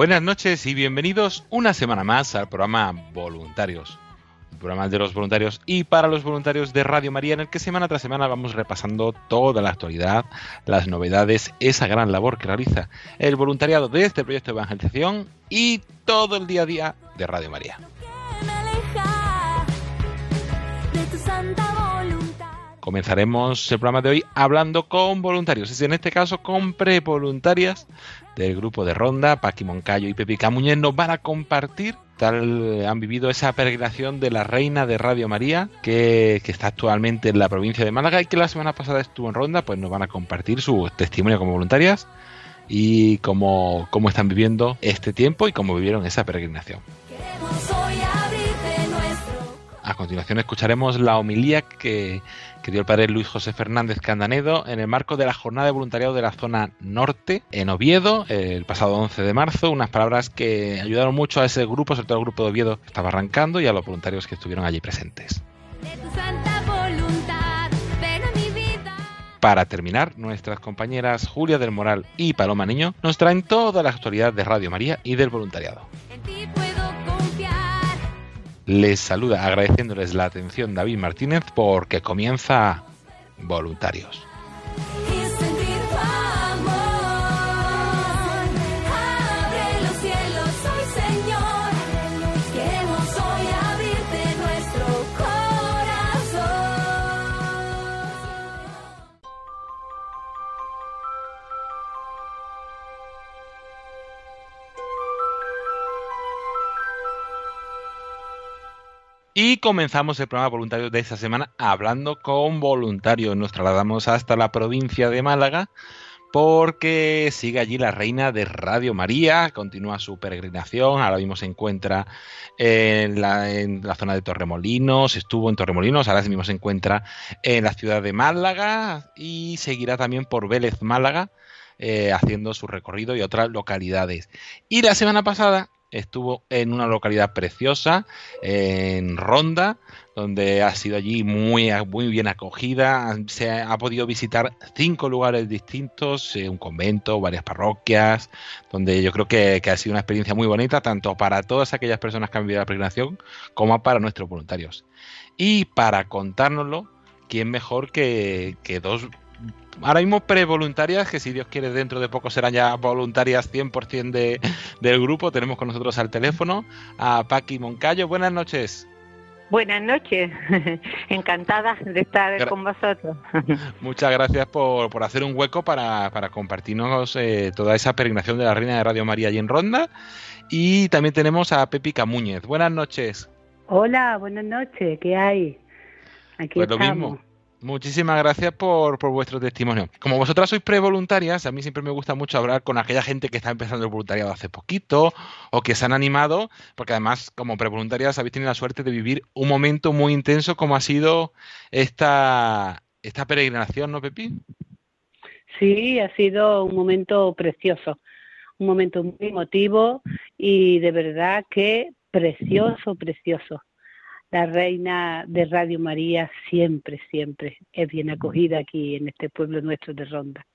Buenas noches y bienvenidos una semana más al programa Voluntarios. El programa de los voluntarios y para los voluntarios de Radio María, en el que semana tras semana vamos repasando toda la actualidad, las novedades, esa gran labor que realiza el voluntariado de este proyecto de evangelización y todo el día a día de Radio María. Comenzaremos el programa de hoy hablando con voluntarios, es en este caso con prevoluntarias del grupo de Ronda, Paqui Moncayo y Pepi Camuñez nos van a compartir tal han vivido esa peregrinación de la Reina de Radio María que, que está actualmente en la provincia de Málaga y que la semana pasada estuvo en Ronda, pues nos van a compartir su testimonio como voluntarias y cómo, cómo están viviendo este tiempo y cómo vivieron esa peregrinación. A continuación escucharemos la homilía que, que dio el padre Luis José Fernández Candanedo en el marco de la jornada de voluntariado de la zona norte en Oviedo el pasado 11 de marzo. Unas palabras que ayudaron mucho a ese grupo, sobre todo al grupo de Oviedo que estaba arrancando y a los voluntarios que estuvieron allí presentes. de tu santa voluntad. Ven a mi vida. Para terminar, nuestras compañeras Julia del Moral y Paloma Niño nos traen toda la actualidad de Radio María y del voluntariado. Les saluda agradeciéndoles la atención David Martínez porque comienza Voluntarios. Y comenzamos el programa voluntario de esta semana hablando con voluntarios. Nos trasladamos hasta la provincia de Málaga porque sigue allí la reina de Radio María, continúa su peregrinación, ahora mismo se encuentra en la, en la zona de Torremolinos, estuvo en Torremolinos, ahora mismo se encuentra en la ciudad de Málaga y seguirá también por Vélez, Málaga, eh, haciendo su recorrido y otras localidades. Y la semana pasada estuvo en una localidad preciosa, en Ronda, donde ha sido allí muy, muy bien acogida. Se ha, podido visitar cinco lugares distintos, eh, un convento, varias parroquias, donde yo creo que, que ha sido una experiencia muy bonita, tanto para todas aquellas personas que han vivido la peregrinación, como para nuestros voluntarios. Y para contárnoslo, ¿quién mejor que, que dos ahora mismo prevoluntarias, que si Dios quiere dentro de poco serán ya voluntarias 100% de, del grupo. Tenemos con nosotros al teléfono a Paqui Moncayo. Buenas noches. Buenas noches, encantada de estar Gra- con vosotros. Muchas gracias por, por hacer un hueco para, para compartirnos eh, toda esa peregrinación de la Reina de Radio María allí en Ronda. Y también tenemos a Pepi Camúñez. Buenas noches. Hola, buenas noches, ¿qué hay? Aquí Pues lo estamos. mismo. Muchísimas gracias por, vuestro testimonio. Como vosotras sois prevoluntarias, a mí siempre me gusta mucho hablar con aquella gente que está empezando el voluntariado hace poquito o que se han animado, porque además como prevoluntarias habéis tenido la suerte de vivir un momento muy intenso como ha sido esta, esta peregrinación, ¿no, Pepi? Sí, ha sido un momento precioso, un momento muy emotivo y de verdad que precioso, precioso. La reina de Radio María siempre, siempre es bien acogida aquí en este pueblo nuestro de Ronda.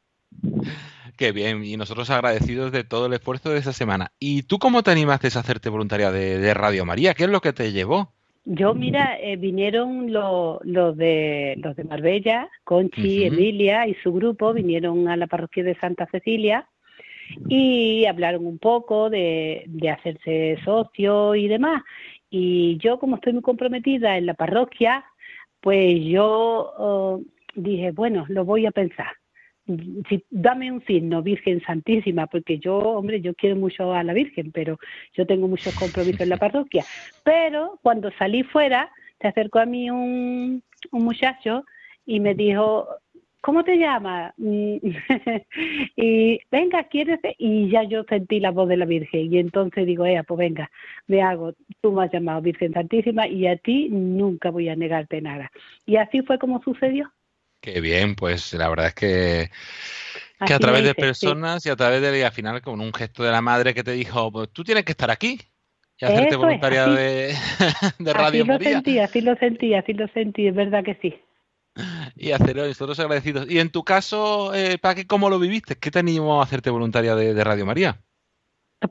Qué bien, y nosotros agradecidos de todo el esfuerzo de esa semana. ¿Y tú cómo te animaste a hacerte voluntaria de, Radio María? ¿Qué es lo que te llevó? Yo, mira, eh, vinieron los, de los de Marbella, Conchi, Emilia y su grupo, vinieron a la parroquia de Santa Cecilia y hablaron un poco de, de hacerse socio y demás. Y yo, como estoy muy comprometida en la parroquia, pues yo oh, dije, bueno, lo voy a pensar dame un signo, Virgen Santísima, porque yo, hombre, yo quiero mucho a la Virgen, pero yo tengo muchos compromisos en la parroquia. Pero cuando salí fuera, se acercó a mí un muchacho y me dijo, ¿cómo te llamas? y venga, ¿quieres? Y ya yo sentí la voz de la Virgen. Y entonces digo, ella, pues venga, me hago, tú me has llamado Virgen Santísima y a ti nunca voy a negarte nada. Y así fue como sucedió. Qué bien, pues la verdad es que, que a través de personas y a través de, al final, con un gesto de la madre que te dijo, pues tú tienes que estar aquí y hacerte voluntaria de, de, Radio Así lo sentí, así lo sentí, así lo sentí, es verdad que sí. Y hacerlo, nosotros agradecidos. Y en tu caso, eh, qué ¿cómo lo viviste? ¿Qué te animó a hacerte voluntaria de Radio María?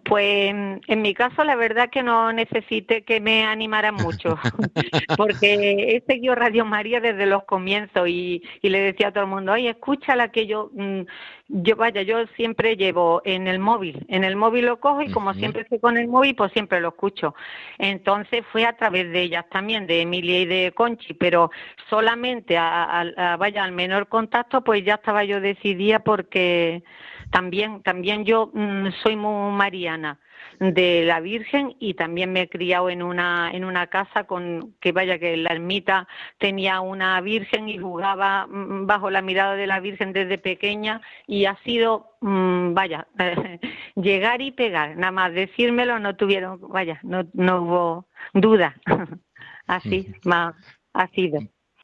Pues en mi caso la verdad que no necesité que me animaran mucho, porque he seguido Radio María desde los comienzos y, le decía a todo el mundo, oye, escúchala que yo, mm, yo vaya, yo siempre llevo en el móvil, en el móvil lo cojo y como siempre estoy con el móvil, pues siempre lo escucho. Entonces fue a través de ellas también, de Emilia y de Conchi, pero solamente a, vaya al menor contacto, pues ya estaba yo decidida porque también, también yo mm, soy muy mariana de la Virgen y también me he criado en una en una casa con que vaya que la ermita tenía una Virgen y jugaba mm, bajo la mirada de la Virgen desde pequeña y ha sido mm, vaya llegar y pegar. Nada más decírmelo no tuvieron vaya no no hubo duda. Así más ha sido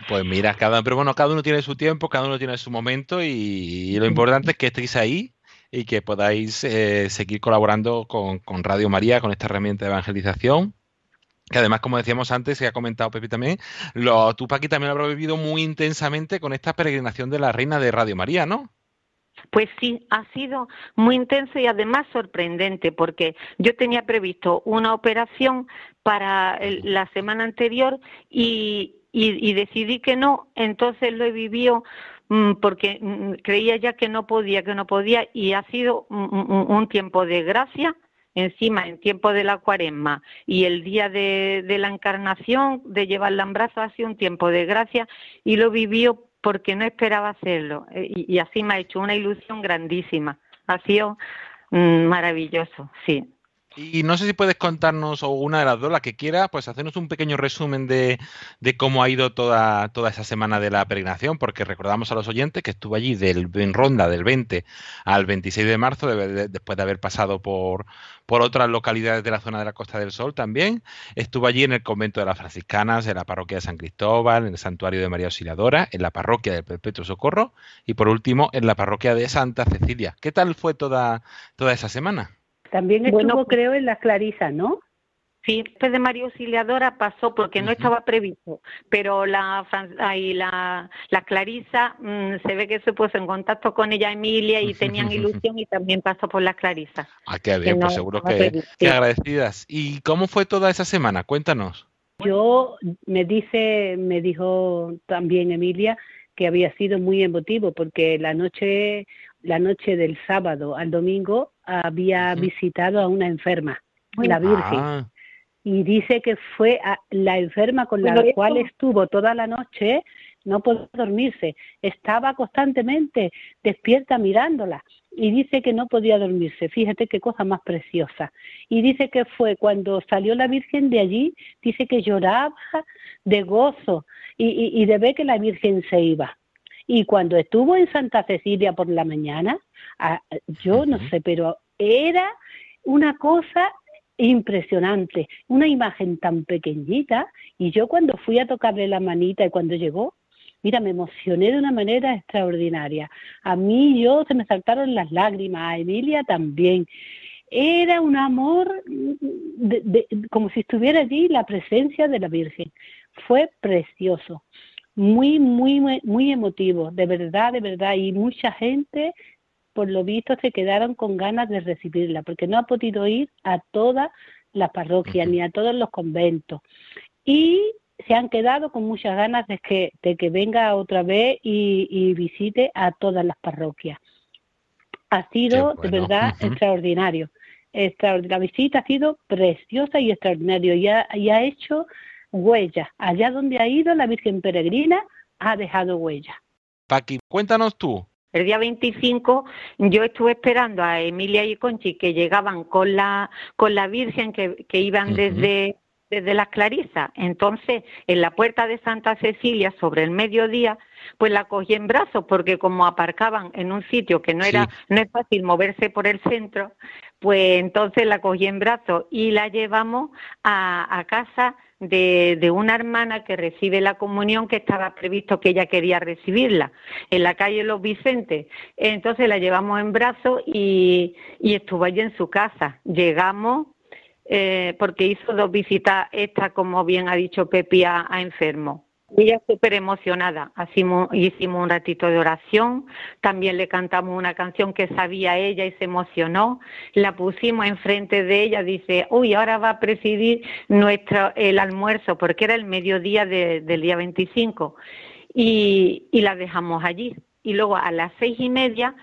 pues mira, cada, pero bueno, cada uno tiene su tiempo, cada uno tiene su momento y lo importante es que estéis ahí y que podáis eh, seguir colaborando con, Radio María, con esta herramienta de evangelización que además, como decíamos antes, y ha comentado Pepi también, lo, tú, Paqui, también lo habrás vivido muy intensamente con esta peregrinación de la Reina de Radio María, ¿no? Pues sí, ha sido muy intenso y además sorprendente, porque yo tenía previsto una operación para la semana anterior y, y, decidí que no, entonces lo he vivido Mm, porque mm, creía ya que no podía, que no podía, y ha sido un, tiempo de gracia, encima en tiempo de la cuaresma y el día de, la encarnación, de llevarla en brazos, ha sido un tiempo de gracia y lo vivió porque no esperaba hacerlo. Eh, y, así me ha hecho una ilusión grandísima. Ha sido mm, maravilloso, sí. Y no sé si puedes contarnos, o una de las dos, la que quiera, pues hacernos un pequeño resumen de, cómo ha ido toda, toda esa semana de la peregrinación, porque recordamos a los oyentes que estuvo allí del, en ronda del 20 al 26 de marzo, después de haber pasado por, por otras localidades de la zona de la Costa del Sol también. Estuvo allí en el convento de las franciscanas, en la parroquia de San Cristóbal, en el santuario de María Auxiliadora, en la parroquia del Perpetuo Socorro y por último en la parroquia de Santa Cecilia. ¿Qué tal fue toda, toda esa semana? También estuvo, bueno, creo, en la Clarisa, ¿no? Sí, después de María Auxiliadora pasó porque no estaba previsto, pero la ahí la, la Clarisa mm, se ve que se puso en contacto con ella Emilia y tenían ilusión y también pasó por la Clarisa. Ah, qué bien, pues seguro que, que, agradecidas. ¿Y cómo fue toda esa semana? Cuéntanos. Yo me dice, me dijo también Emilia que había sido muy emotivo porque la noche la noche del sábado al domingo había visitado a una enferma, la Virgen. Ah. Y dice que fue la enferma con la cual estuvo toda la noche, no podía dormirse, estaba constantemente despierta mirándola y dice que no podía dormirse. Fíjate qué cosa más preciosa. Y dice que fue cuando salió la Virgen de allí, dice que lloraba de gozo y de ver que la Virgen se iba. Y cuando estuvo en Santa Cecilia por la mañana, yo no sé, pero era una cosa impresionante, una imagen tan pequeñita. Y yo cuando fui a tocarle la manita y cuando llegó, mira, me emocioné de una manera extraordinaria. A mí yo se me saltaron las lágrimas, a Emilia también. Era un amor como si estuviera allí la presencia de la Virgen. Fue precioso muy, muy, muy emotivo, de verdad, de verdad, y mucha gente por lo visto se quedaron con ganas de recibirla, porque no ha podido ir a todas las parroquias ni a todos los conventos. Y se han quedado con muchas ganas de que, de que venga otra vez y, visite a todas las parroquias. Ha sido de verdad extraordinario. La visita ha sido preciosa y extraordinaria y ha, y ha hecho huella. Allá donde ha ido la Virgen Peregrina ha dejado huella. Paqui, cuéntanos tú. El día 25 yo estuve esperando a Emilia y Conchi que llegaban con la, con la Virgen que, que iban desde desde las Clarisas. Entonces, en la puerta de Santa Cecilia, sobre el mediodía, pues la cogí en brazos, porque como aparcaban en un sitio que no era, no es fácil moverse por el centro, pues entonces la cogí en brazos y la llevamos a, casa de, de, una hermana que recibe la comunión que estaba previsto que ella quería recibirla en la calle Los Vicentes. Entonces la llevamos en brazos y, y estuvo allí en su casa. Llegamos eh, porque hizo dos visitas, esta, como bien ha dicho Pepi, a, enfermo. Ella súper emocionada. Hicimos, un ratito de oración, también le cantamos una canción que sabía ella y se emocionó. La pusimos enfrente de ella, dice, uy, ahora va a presidir nuestro, el almuerzo, porque era el mediodía del día 25. Y, y la dejamos allí. Y luego a las seis y media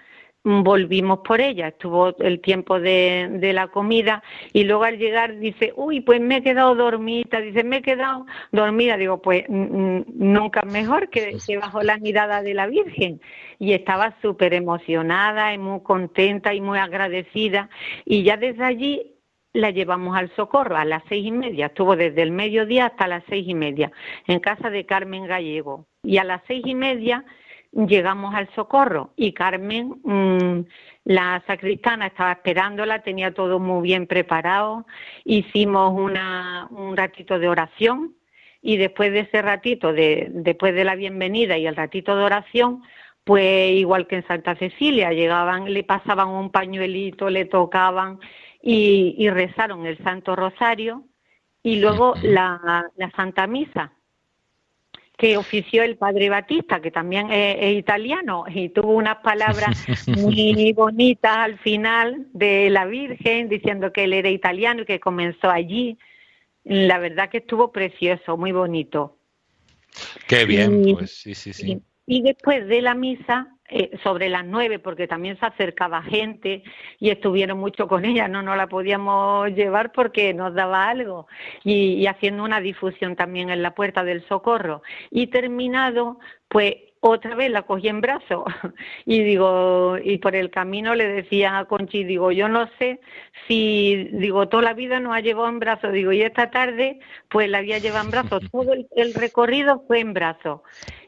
volvimos por ella, estuvo el tiempo de, de, la comida y luego al llegar dice, uy, pues me he quedado dormida, dice, me he quedado dormida, digo, pues nunca mejor que, que, bajo la mirada de la Virgen y estaba súper emocionada y muy contenta y muy agradecida. Y ya desde allí la llevamos al socorro a las seis y media, estuvo desde el mediodía hasta las seis y media en casa de Carmen Gallego. Y a las seis y media llegamos al socorro. Y Carmen, mm, la sacristana, estaba esperándola, tenía todo muy bien preparado, hicimos una, un ratito de oración. Y después de ese ratito, de, después de la bienvenida y el ratito de oración, pues igual que en Santa Cecilia, llegaban, le pasaban un pañuelito, le tocaban y, y rezaron el Santo Rosario. Y luego la, la Santa Misa que ofició el padre Batista, que también es, italiano, y tuvo unas palabras muy bonitas al final de la Virgen, diciendo que él era italiano y que comenzó allí. La verdad que estuvo precioso, muy bonito. Qué bien, pues sí, sí, sí. y después de la misa, eh, sobre las nueve, porque también se acercaba gente y estuvieron mucho con ella, no nos la podíamos llevar porque nos daba algo, y, haciendo una difusión también en la puerta del socorro. Y terminado, pues otra vez la cogí en brazos y digo y por el camino le decía a Conchi digo yo no sé si digo toda la vida nos ha llevado en brazos digo y esta tarde pues la había llevado en brazos todo el, recorrido fue en brazos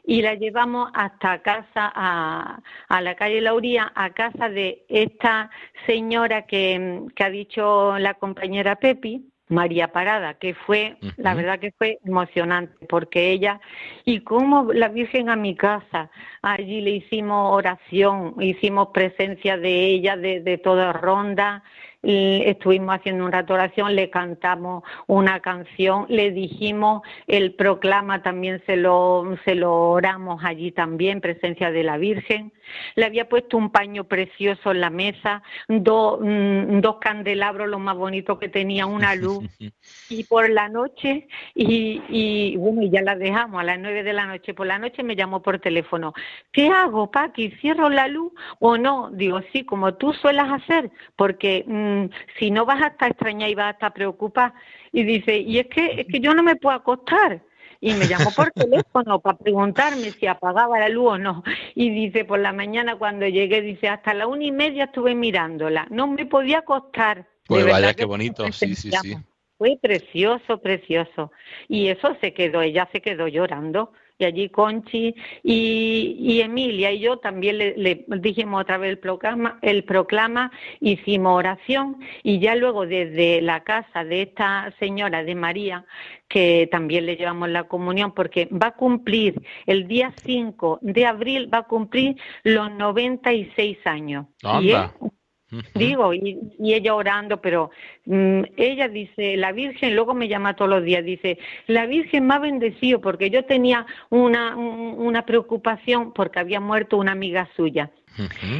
y la llevamos hasta casa a, a la calle Lauría a casa de esta señora que, que ha dicho la compañera Pepi María Parada, que fue, la verdad que fue emocionante, porque ella, y como la Virgen a mi casa, allí le hicimos oración, hicimos presencia de ella, de, de toda ronda, estuvimos haciendo una oración, le cantamos una canción, le dijimos el proclama también se lo, se lo oramos allí también, presencia de la Virgen. Le había puesto un paño precioso en la mesa, dos, mm, dos candelabros, lo más bonito que tenía, una luz. y por la noche, y, y bueno, ya la dejamos a las nueve de la noche. Por la noche me llamó por teléfono. ¿Qué hago, Paqui? ¿Cierro la luz o no? Digo, sí, como tú suelas hacer, porque mm, si no vas a estar extraña y vas a estar preocupada. Y dice, y es que, es que yo no me puedo acostar y me llamó por teléfono para preguntarme si apagaba la luz o no. Y dice, por la mañana cuando llegué, dice, hasta la una y media estuve mirándola, no me podía acostar. Pues vaya, qué bonito, sí, sí, sí. Fue precioso, precioso. Y eso se quedó, ella se quedó llorando y allí Conchi y, Emilia y yo también le, dijimos otra vez el proclama, el proclama, hicimos oración y ya luego desde la casa de esta señora de María, que también le llevamos la comunión, porque va a cumplir el día 5 de abril, va a cumplir los 96 años. Y es Digo, y, ella orando, pero mm, ella dice, la Virgen, luego me llama todos los días, dice, la Virgen me ha bendecido porque yo tenía una, una preocupación porque había muerto una amiga suya.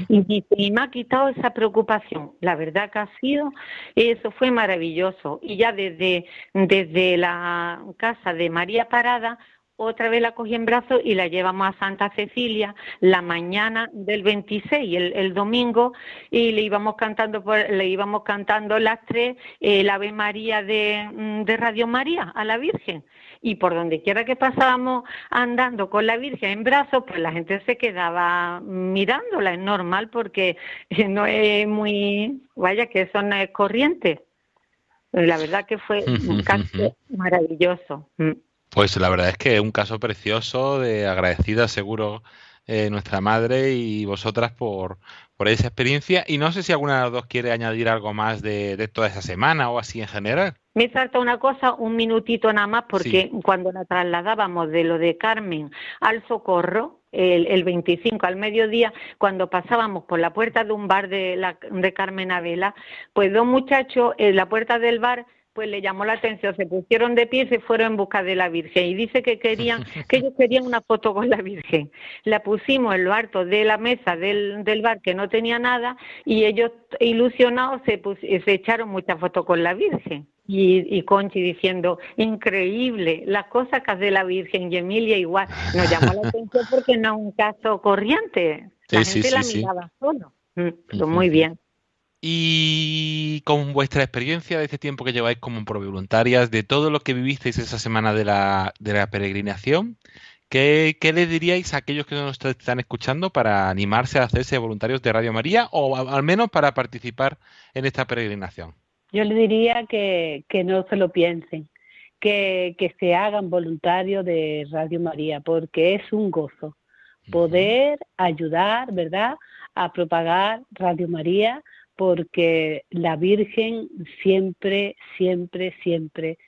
Y dice, y me ha quitado esa preocupación. La verdad que ha sido, eso fue maravilloso. Y ya desde, desde la casa de María Parada, otra vez la cogí en brazos y la llevamos a Santa Cecilia la mañana del 26, el, el domingo, y le íbamos cantando, le íbamos cantando las tres el Ave María de, mm, de Radio María a la Virgen. Y por donde quiera que pasábamos andando con la Virgen en brazos, pues la gente se quedaba mirándola, es normal porque no es muy, vaya que eso no es corriente. La verdad que fue un caso maravilloso. Pues la verdad es que es un caso precioso, de agradecida seguro eh, nuestra madre y vosotras por, por esa experiencia. Y no sé si alguna de las dos quiere añadir algo más de, de toda esa semana o así en general. Me salta una cosa, un minutito nada más, porque cuando la trasladábamos de lo de Carmen al Socorro, el, el 25 al mediodía, cuando pasábamos por la puerta de un bar de, la, de Carmen Abela, pues dos muchachos en la puerta del bar pues le llamó la atención, se pusieron de pie y se fueron en busca de la Virgen. Y dice que querían, que ellos querían una foto con la Virgen. La pusimos en lo alto de la mesa del, del bar que no tenía nada y ellos ilusionados se, se echaron muchas fotos con la Virgen. Y, y, Conchi diciendo, increíble, las cosas que hace la Virgen y Emilia igual. Nos llamó la atención porque no es un caso corriente. La gente la miraba solo. Mm, muy bien. Y con vuestra experiencia de este tiempo que lleváis como voluntarias, de todo lo que vivisteis esa semana de la, de la peregrinación, ¿qué, ¿qué, le diríais a aquellos que nos están escuchando para animarse a hacerse voluntarios de Radio María o al menos para participar en esta peregrinación? Yo le diría que, que no se lo piensen, que, que se hagan voluntarios de Radio María, porque es un gozo poder ayudar, ¿verdad?, a propagar Radio María porque la Virgen siempre, siempre, siempre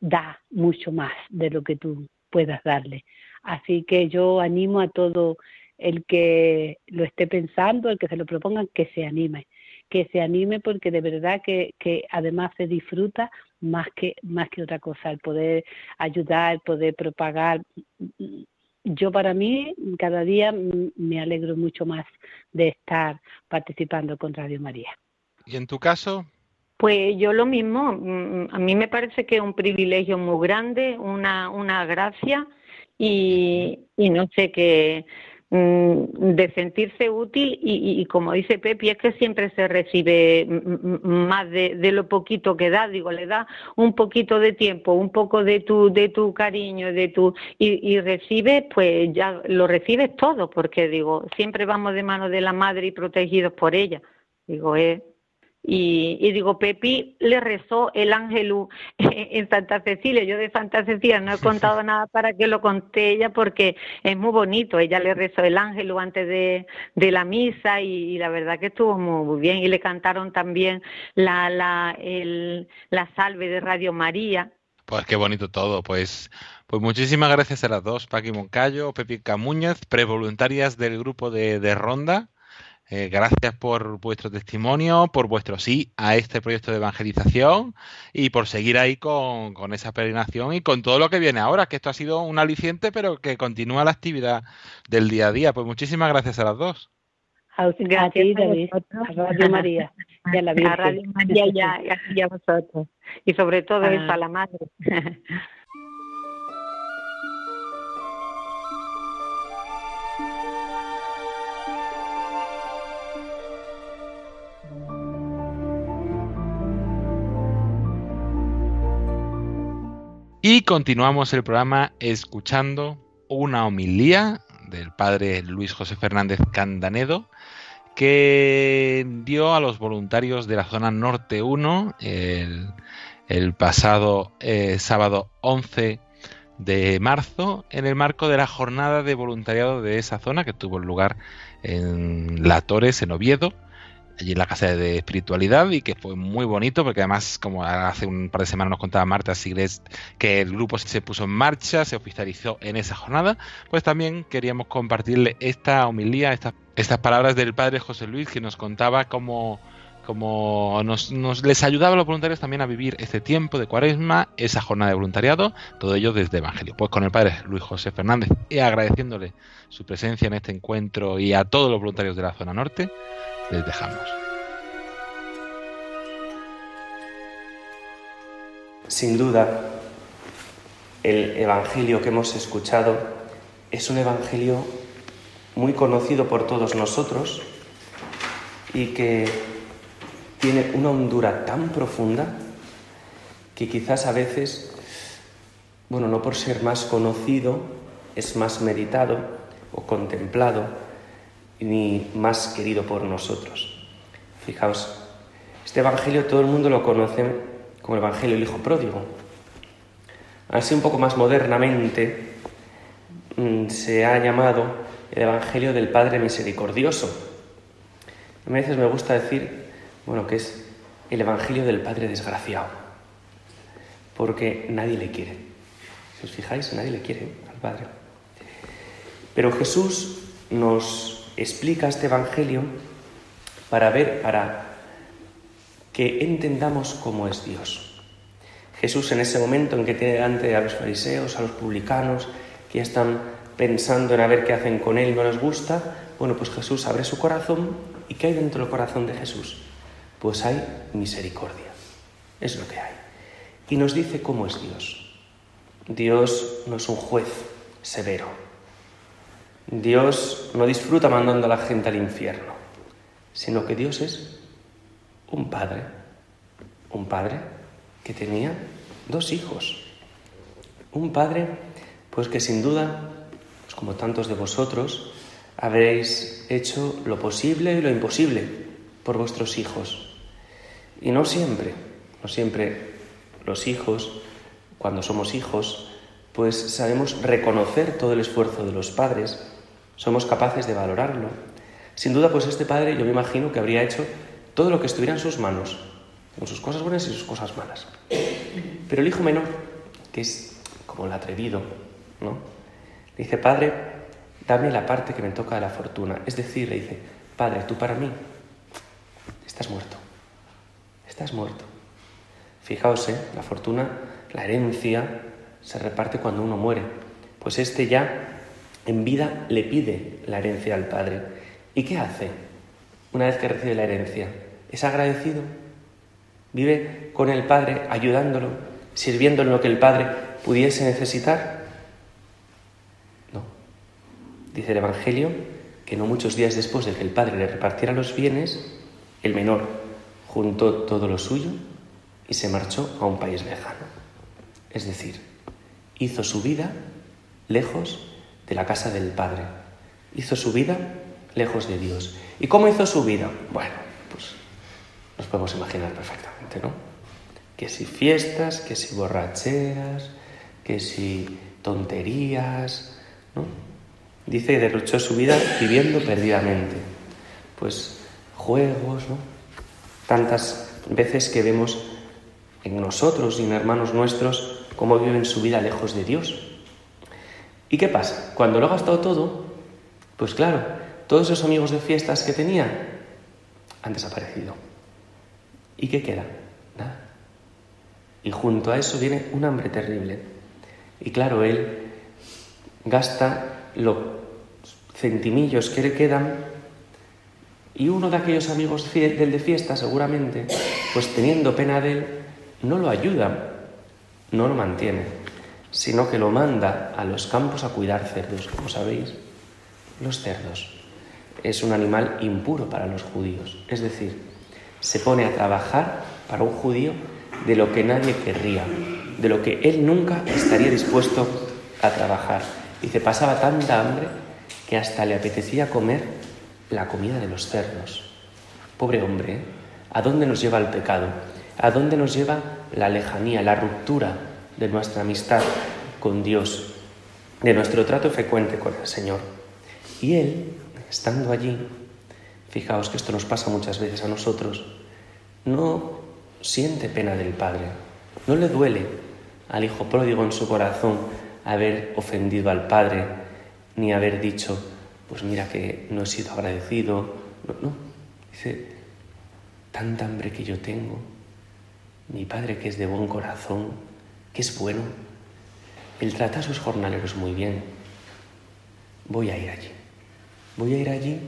da mucho más de lo que tú puedas darle. Así que yo animo a todo el que lo esté pensando, el que se lo proponga, que se anime, que se anime porque de verdad que, que además se disfruta más que, más que otra cosa, el poder ayudar, el poder propagar yo para mí cada día me alegro mucho más de estar participando con Radio María. ¿Y en tu caso? Pues yo lo mismo, a mí me parece que es un privilegio muy grande, una, una gracia y, y no sé qué de sentirse útil y, como dice Pepi, es que siempre se recibe más de, lo poquito que da, digo, le da un poquito de tiempo, un poco de tu, de tu cariño, de tu y, y recibes, pues ya lo recibes todo, porque digo, siempre vamos de mano de la madre y protegidos por ella. Digo, y, digo, Pepi le rezó el ángel en Santa Cecilia. Yo de Santa Cecilia no he contado nada para que lo conté ella porque es muy bonito. Ella le rezó el ángel antes de, de la misa y, la verdad que estuvo muy bien. Y le cantaron también la, la, el, la salve de Radio María. Pues qué bonito todo. Pues, pues muchísimas gracias a las dos, Paqui Moncayo, Pepi Camúñez, prevoluntarias del grupo de, de Ronda eh, gracias por vuestro testimonio, por vuestro sí a este proyecto de evangelización y por seguir ahí con, esa peregrinación y con todo lo que viene ahora, que esto ha sido un aliciente, pero que continúa la actividad del día a día. Pues muchísimas gracias a las dos. A, ti, David, a Radio María y a la A Radio María y a, vosotros. Y sobre todo ah. eso, a la madre. Y continuamos el programa escuchando una homilía del padre Luis José Fernández Candanedo que dio a los voluntarios de la zona norte 1 el, pasado eh, sábado 11 de marzo en el marco de la jornada de voluntariado de esa zona que tuvo lugar en La Torres, en Oviedo, allí en la casa de espiritualidad y que fue muy bonito porque además como hace un par de semanas nos contaba Marta Sigres que el grupo se puso en marcha, se oficializó en esa jornada, pues también queríamos compartirle esta homilía, estas, estas palabras del padre José Luis que nos contaba cómo como nos, les ayudaba a los voluntarios también a vivir este tiempo de cuaresma, esa jornada de voluntariado, todo ello desde Evangelio. Pues con el padre Luis José Fernández y agradeciéndole su presencia en este encuentro y a todos los voluntarios de la zona norte, les dejamos. Sin duda, el Evangelio que hemos escuchado es un Evangelio muy conocido por todos nosotros y que tiene una hondura tan profunda que quizás a veces, bueno, no por ser más conocido, es más meditado o contemplado, ni más querido por nosotros. Fijaos, este Evangelio todo el mundo lo conoce como el Evangelio del Hijo Pródigo. Así un poco más modernamente mm, se ha llamado el Evangelio del Padre Misericordioso. A veces me gusta decir bueno, que es el Evangelio del Padre desgraciado, porque nadie le quiere. Si os fijáis, nadie le quiere al Padre. Pero Jesús nos explica este Evangelio para ver, para que entendamos cómo es Dios. Jesús en ese momento en que tiene delante a los fariseos, a los publicanos, que ya están pensando en a ver qué hacen con él, no les gusta, bueno, pues Jesús abre su corazón y ¿qué hay dentro del corazón de Jesús? Pues hay misericordia. Es lo que hay. Y nos dice cómo es Dios. Dios no es un juez severo. Dios no disfruta mandando a la gente al infierno, sino que Dios es un padre. Un padre que tenía dos hijos. Un padre, pues que sin duda, pues como tantos de vosotros, habréis hecho lo posible y lo imposible por vuestros hijos. Y no siempre, no siempre los hijos, cuando somos hijos, pues sabemos reconocer todo el esfuerzo de los padres, somos capaces de valorarlo. Sin duda, pues este padre yo me imagino que habría hecho todo lo que estuviera en sus manos, con sus cosas buenas y sus cosas malas. Pero el hijo menor, que es como el atrevido, ¿no? dice, padre, dame la parte que me toca de la fortuna. Es decir, le dice, padre, tú para mí estás muerto estás muerto. Fijaos, ¿eh? la fortuna, la herencia, se reparte cuando uno muere. Pues este ya en vida le pide la herencia al Padre. ¿Y qué hace una vez que recibe la herencia? ¿Es agradecido? ¿Vive con el Padre ayudándolo, sirviendo en lo que el Padre pudiese necesitar? No. Dice el Evangelio que no muchos días después de que el Padre le repartiera los bienes, el menor juntó todo lo suyo y se marchó a un país lejano. Es decir, hizo su vida lejos de la casa del Padre. Hizo su vida lejos de Dios. ¿Y cómo hizo su vida? Bueno, pues nos podemos imaginar perfectamente, ¿no? Que si fiestas, que si borracheras, que si tonterías, ¿no? Dice que derrochó su vida viviendo perdidamente. Pues juegos, ¿no? Tantas veces que vemos en nosotros y en hermanos nuestros cómo viven su vida lejos de Dios. ¿Y qué pasa? Cuando lo ha gastado todo, pues claro, todos esos amigos de fiestas que tenía han desaparecido. ¿Y qué queda? Nada. Y junto a eso viene un hambre terrible. Y claro, él gasta los centimillos que le quedan y uno de aquellos amigos del de fiesta, seguramente, pues teniendo pena de él, no lo ayuda, no lo mantiene, sino que lo manda a los campos a cuidar cerdos. Como sabéis, los cerdos es un animal impuro para los judíos. Es decir, se pone a trabajar para un judío de lo que nadie querría, de lo que él nunca estaría dispuesto a trabajar. Y se pasaba tanta hambre que hasta le apetecía comer la comida de los cerdos. Pobre hombre, ¿eh? ¿a dónde nos lleva el pecado? ¿A dónde nos lleva la lejanía, la ruptura de nuestra amistad con Dios, de nuestro trato frecuente con el Señor? Y él, estando allí, Fijaos que esto nos pasa muchas veces a nosotros. No siente pena del padre, no le duele al hijo pródigo en su corazón haber ofendido al padre, ni haber dicho, pues mira que no he sido agradecido. No, no. Dice, tanta hambre que yo tengo, mi padre que es de buen corazón, es bueno, él trata a sus jornaleros muy bien. Voy a ir allí. Voy a ir allí,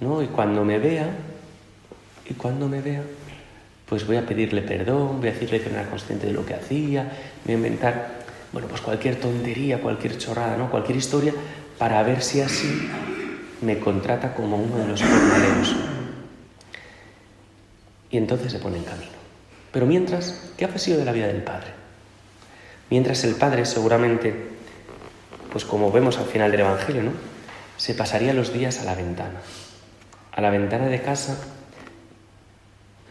¿no? Y cuando me vea, y cuando me vea, pues voy a pedirle perdón, voy a decirle que no era consciente de lo que hacía, voy a inventar, bueno, pues cualquier tontería, cualquier chorrada, ¿no? Cualquier historia para ver si así me contrata como uno de los jornaleros. Y entonces se pone en camino. Pero mientras, ¿qué ha sido de la vida del padre? Mientras el padre seguramente, pues como vemos al final del Evangelio, ¿no? Se pasaría los días a la ventana, a la ventana de casa,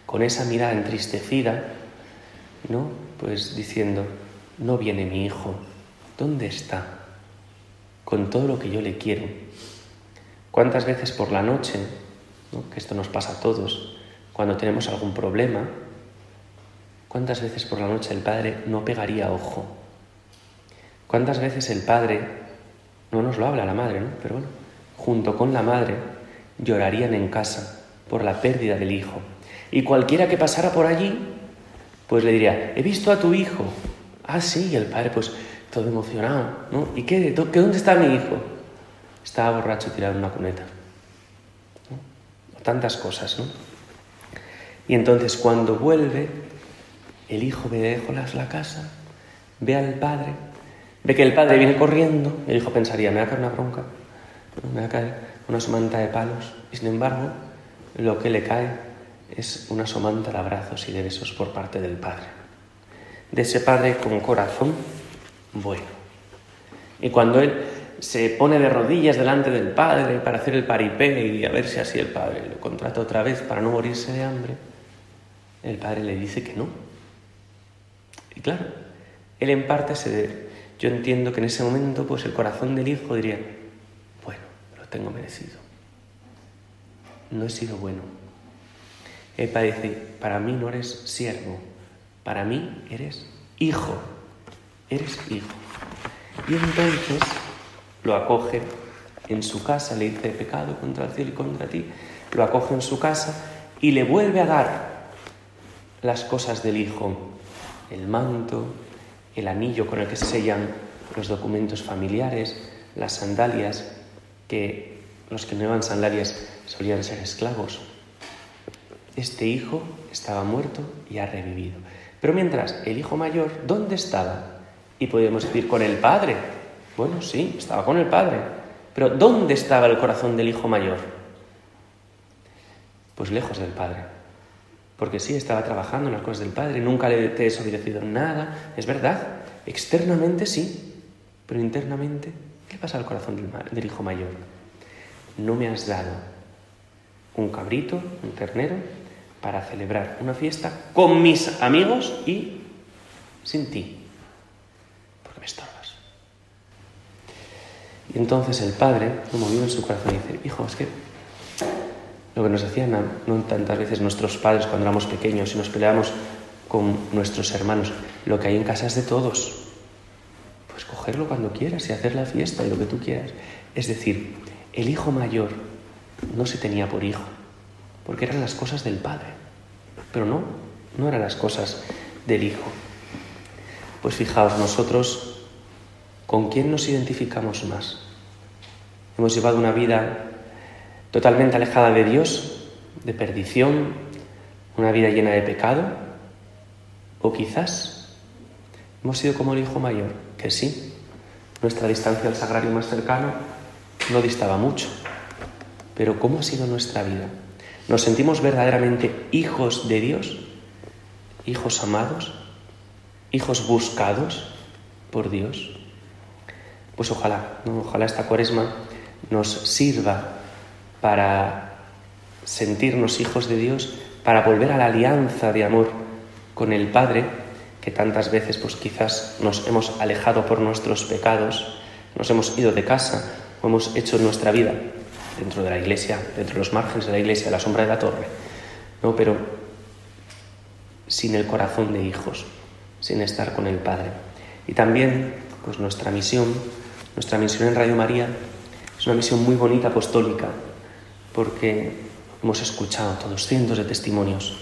con esa mirada entristecida, ¿no? Pues diciendo, no viene mi hijo, ¿dónde está? Con todo lo que yo le quiero. ¿Cuántas veces por la noche, que esto nos pasa a todos, cuando tenemos algún problema, ¿Cuántas veces por la noche el padre no pegaría ojo? ¿Cuántas veces el padre, no nos lo habla la madre, ¿no? Pero bueno, junto con la madre llorarían en casa por la pérdida del hijo. Y cualquiera que pasara por allí, pues le diría, he visto a tu hijo. Ah, sí, y el padre pues todo emocionado, ¿no? ¿Y qué? ¿Qué ¿Dónde está mi hijo? Estaba borracho tirado en una cuneta. Tantas cosas, ¿no? Y entonces cuando vuelve, el hijo ve de la casa, ve al padre, ve que el padre viene corriendo, el hijo pensaría, me va a caer una bronca, me va a caer una somanta de palos, y sin embargo, lo que le cae es una somanta de abrazos y de besos por parte del padre. De ese padre con corazón bueno. Y cuando él se pone de rodillas delante del padre para hacer el paripé y a ver si así el padre lo contrata otra vez para no morirse de hambre, el padre le dice que no, y claro, él en parte se... Yo entiendo que en ese momento pues el corazón del hijo diría, bueno, lo tengo merecido. No he sido bueno. Él parece, para mí no eres siervo, para mí eres hijo, eres hijo. Y entonces lo acoge en su casa, le dice pecado contra el cielo y contra ti, lo acoge en su casa y le vuelve a dar las cosas del hijo el manto, el anillo con el que se sellan los documentos familiares, las sandalias, que los que no llevan sandalias solían ser esclavos. Este hijo estaba muerto y ha revivido. Pero mientras, el hijo mayor, ¿dónde estaba? Y podemos decir, con el padre. Bueno, sí, estaba con el padre. Pero ¿dónde estaba el corazón del hijo mayor? Pues lejos del padre. Porque sí, estaba trabajando en las cosas del Padre, nunca le he desobedecido nada, es verdad. Externamente sí, pero internamente, ¿qué pasa al corazón del, del hijo mayor? No me has dado un cabrito, un ternero, para celebrar una fiesta con mis amigos y sin ti, porque me estorbas. Y entonces el padre, lo movió en su corazón y dice, hijo, es que lo que nos hacían no tantas veces nuestros padres cuando éramos pequeños y nos peleábamos con nuestros hermanos. Lo que hay en casa es de todos. Pues cogerlo cuando quieras y hacer la fiesta y lo que tú quieras. Es decir, el hijo mayor no se tenía por hijo, porque eran las cosas del padre. Pero no, no eran las cosas del hijo. Pues fijaos, nosotros, ¿con quién nos identificamos más? Hemos llevado una vida totalmente alejada de Dios, de perdición, una vida llena de pecado, o quizás hemos sido como el hijo mayor, que sí, nuestra distancia al sagrario más cercano no distaba mucho, pero ¿cómo ha sido nuestra vida? ¿Nos sentimos verdaderamente hijos de Dios? ¿Hijos amados? ¿Hijos buscados por Dios? Pues ojalá, ojalá esta cuaresma nos sirva para sentirnos hijos de Dios, para volver a la alianza de amor con el Padre, que tantas veces pues quizás nos hemos alejado por nuestros pecados, nos hemos ido de casa o hemos hecho nuestra vida dentro de la iglesia, dentro de los márgenes de la iglesia, a la sombra de la torre, ¿no? Pero sin el corazón de hijos, sin estar con el Padre. Y también, pues nuestra misión, nuestra misión en Radio María es una misión muy bonita apostólica, porque hemos escuchado todos cientos de testimonios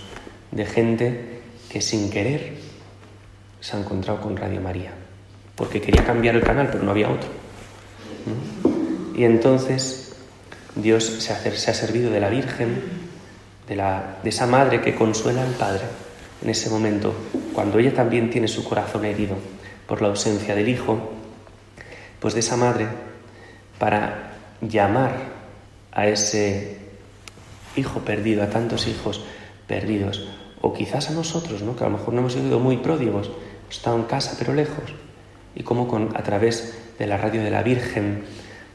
de gente que sin querer se ha encontrado con Radio María, porque quería cambiar el canal, pero no había otro. Y entonces Dios se ha, se ha servido de la Virgen, de esa madre que consuela al Padre en ese momento, cuando ella también tiene su corazón herido por la ausencia del Hijo, pues de esa madre para llamar a ese hijo perdido, a tantos hijos perdidos, o quizás a nosotros, ¿no? que a lo mejor no hemos sido muy pródigos, estado en casa pero lejos, y como con, a través de la radio de la Virgen,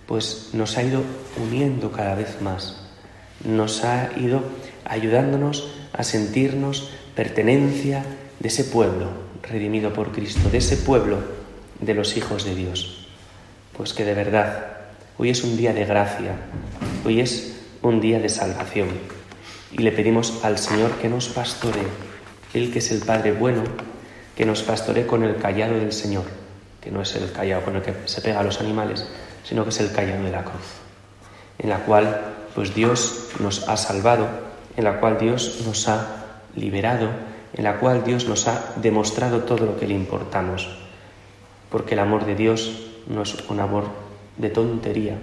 pues nos ha ido uniendo cada vez más, nos ha ido ayudándonos a sentirnos pertenencia de ese pueblo redimido por Cristo, de ese pueblo de los hijos de Dios. Pues que de verdad, hoy es un día de gracia, hoy es un día de salvación. Y le pedimos al Señor que nos pastoree, Él que es el Padre bueno, que nos pastoree con el callado del Señor, que no es el callado con el que se pega a los animales, sino que es el callado de la cruz, en la cual pues Dios nos ha salvado, en la cual Dios nos ha liberado, en la cual Dios nos ha demostrado todo lo que le importamos, porque el amor de Dios no es un amor de tontería,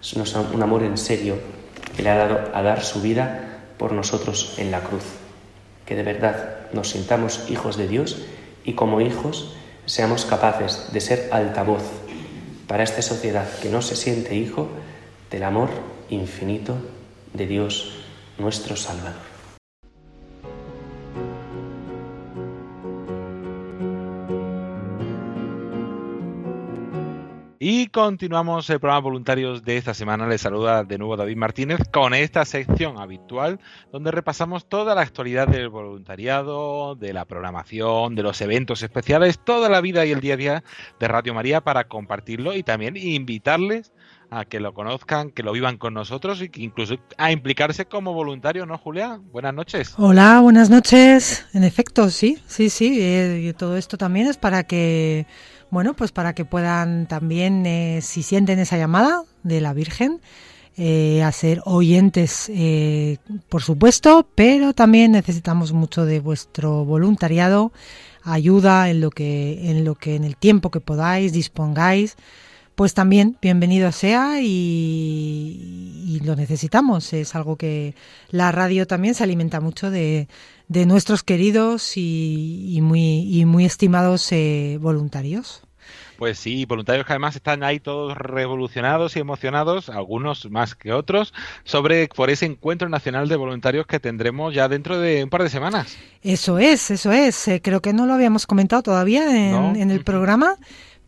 es un amor en serio que le ha dado a dar su vida por nosotros en la cruz. Que de verdad nos sintamos hijos de Dios y como hijos seamos capaces de ser altavoz para esta sociedad que no se siente hijo del amor infinito de Dios nuestro Salvador. Continuamos el programa voluntarios de esta semana. Les saluda de nuevo David Martínez con esta sección habitual donde repasamos toda la actualidad del voluntariado, de la programación, de los eventos especiales, toda la vida y el día a día de Radio María para compartirlo y también invitarles a que lo conozcan, que lo vivan con nosotros y que incluso a implicarse como voluntario, ¿no, Julia? Buenas noches. Hola, buenas noches. En efecto, sí, sí, sí. Eh, todo esto también es para que bueno, pues para que puedan también, eh, si sienten esa llamada de la Virgen, eh, a ser oyentes, eh, por supuesto, pero también necesitamos mucho de vuestro voluntariado, ayuda en lo que, en lo que en el tiempo que podáis dispongáis, pues también bienvenido sea y, y lo necesitamos. Es algo que la radio también se alimenta mucho de, de nuestros queridos y, muy, y muy estimados eh, voluntarios. Pues sí, voluntarios que además están ahí todos revolucionados y emocionados, algunos más que otros, sobre por ese encuentro nacional de voluntarios que tendremos ya dentro de un par de semanas. Eso es, eso es. Eh, creo que no lo habíamos comentado todavía en, en el programa.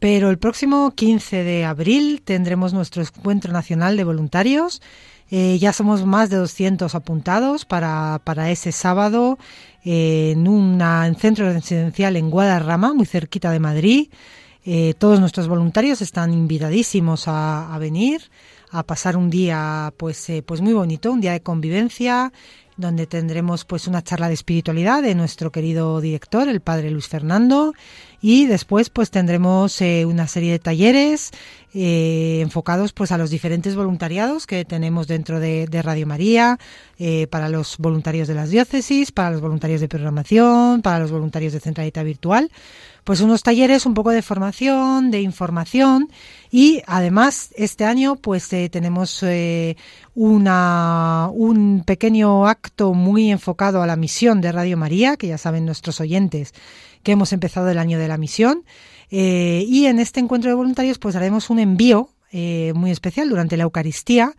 Pero el próximo 15 de abril tendremos nuestro encuentro nacional de voluntarios eh, ya somos más de 200 apuntados para, para ese sábado eh, en un centro residencial en Guadarrama, muy cerquita de Madrid. Eh, todos nuestros voluntarios están invitadísimos a, venir a pasar un día pues, pues muy bonito, un día de convivencia, donde tendremos pues una charla de espiritualidad de nuestro querido director, el padre Luis Fernando, y después pues tendremos eh, una serie de talleres eh, enfocados pues a los diferentes voluntariados que tenemos dentro de, Radio María, eh, para los voluntarios de las diócesis, para los voluntarios de programación, para los voluntarios de centralita virtual, pues unos talleres un poco de formación, de información y además este año pues eh, tenemos eh, una, un pequeño acto muy enfocado a la misión de Radio María, que ya saben nuestros oyentes que hemos empezado el año de la misión. Eh, y en este encuentro de voluntarios pues haremos un envío muy especial durante la Eucaristía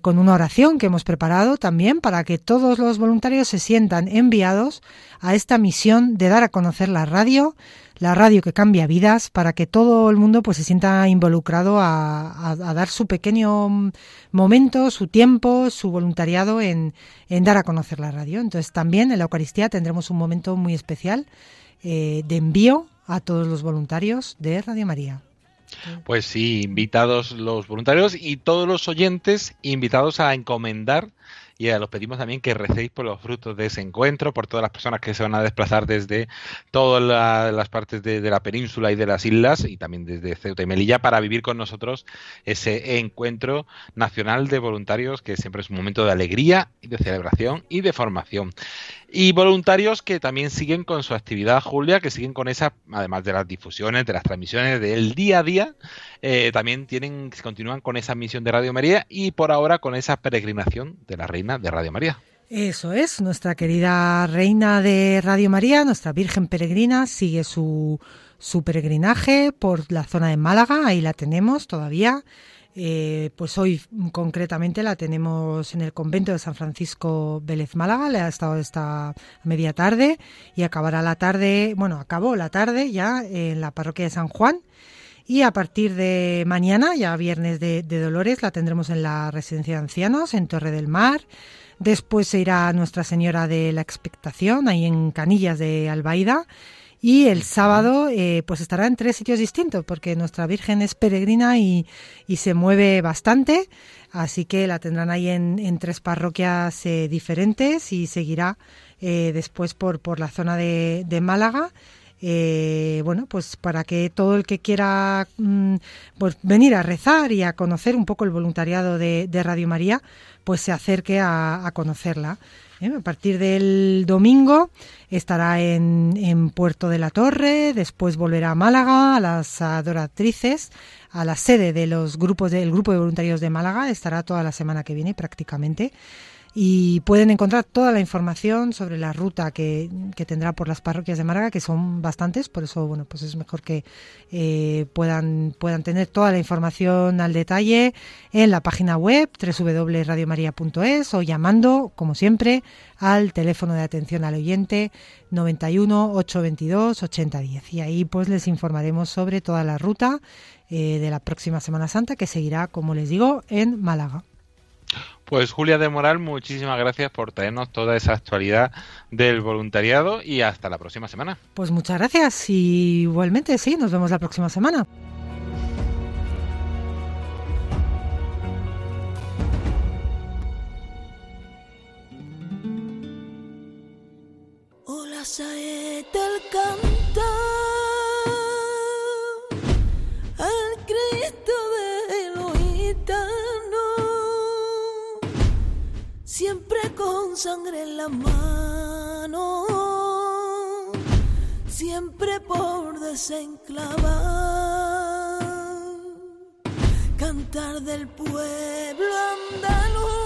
con una oración que hemos preparado también para que todos los voluntarios se sientan enviados a esta misión de dar a conocer la radio, la radio que cambia vidas para que todo el mundo pues se sienta involucrado a, dar su pequeño momento, su tiempo, su voluntariado en, dar a conocer la radio. Entonces también en la Eucaristía tendremos un momento muy especial eh, de envío a todos los voluntarios de Radio María. Pues sí, invitados los voluntarios y todos los oyentes invitados a encomendar y los pedimos también que recéis por los frutos de ese encuentro, por todas las personas que se van a desplazar desde todas las partes de, la península y de las islas y también desde Ceuta y Melilla para vivir con nosotros ese encuentro nacional de voluntarios que siempre es un momento de alegría y de celebración y de formación. Y voluntarios que también siguen con su actividad, Julia, que siguen con esa, además de las difusiones, de las transmisiones del día a día, eh, también tienen, continúan con esa misión de Radio María y por ahora con esa peregrinación de la Reina de Radio María. Eso es, nuestra querida Reina de Radio María, nuestra Virgen Peregrina, sigue su, su peregrinaje por la zona de Málaga, ahí la tenemos todavía. Eh, pues hoy concretamente la tenemos en el convento de San Francisco Vélez Málaga, le ha estado esta media tarde y acabará la tarde, bueno, acabó la tarde ya en la parroquia de San Juan y a partir de mañana, ya viernes de, Dolores, la tendremos en la residencia de ancianos en Torre del Mar. Después se irá Nuestra Señora de la Expectación, ahí en Canillas de Albaida. Y el sábado eh, pues estará en tres sitios distintos porque nuestra Virgen es peregrina y, se mueve bastante, así que la tendrán ahí en, tres parroquias eh, diferentes y seguirá eh, después por, por la zona de, Málaga. bueno, pues para que todo el que quiera mm, pues venir a rezar y a conocer un poco el voluntariado de, Radio María, pues se acerque a conocerla. ¿Eh? A partir del domingo estará en, Puerto de la Torre, después volverá a Málaga, a las adoratrices, a la sede de los grupos del grupo de voluntarios de Málaga, estará toda la semana que viene prácticamente y pueden encontrar toda la información sobre la ruta que, tendrá por las parroquias de Málaga, que son bastantes, por eso bueno pues es mejor que eh, puedan, puedan tener toda la información al detalle en la página web www.radiomaria.es o llamando, como siempre, al teléfono de atención al oyente 91 822 8010 y ahí pues les informaremos sobre toda la ruta eh, de la próxima Semana Santa que seguirá, como les digo, en Málaga. Pues Julia de Moral, muchísimas gracias por traernos toda esa actualidad del voluntariado y hasta la próxima semana. Pues muchas gracias y igualmente sí, nos vemos la próxima semana. Hola, saeta sangre en la mano, siempre por desenclavar, cantar del pueblo andaluz.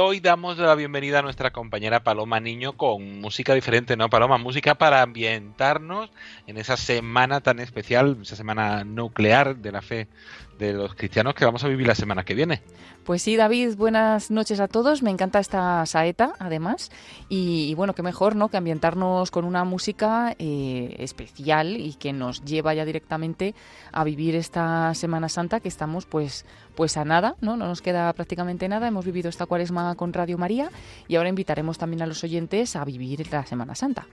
Hoy damos la bienvenida a nuestra compañera Paloma Niño con música diferente, ¿no, Paloma? Música para ambientarnos en esa semana tan especial, esa semana nuclear de la fe de los cristianos que vamos a vivir la semana que viene. Pues sí, David, buenas noches a todos. Me encanta esta saeta, además. Y, bueno, qué mejor, ¿no? Que ambientarnos con una música eh, especial y que nos lleva ya directamente a vivir esta Semana Santa que estamos, pues, pues a nada, ¿no? No nos queda prácticamente nada. Hemos vivido esta cuaresma con Radio María y ahora invitaremos también a los oyentes a vivir la Semana Santa.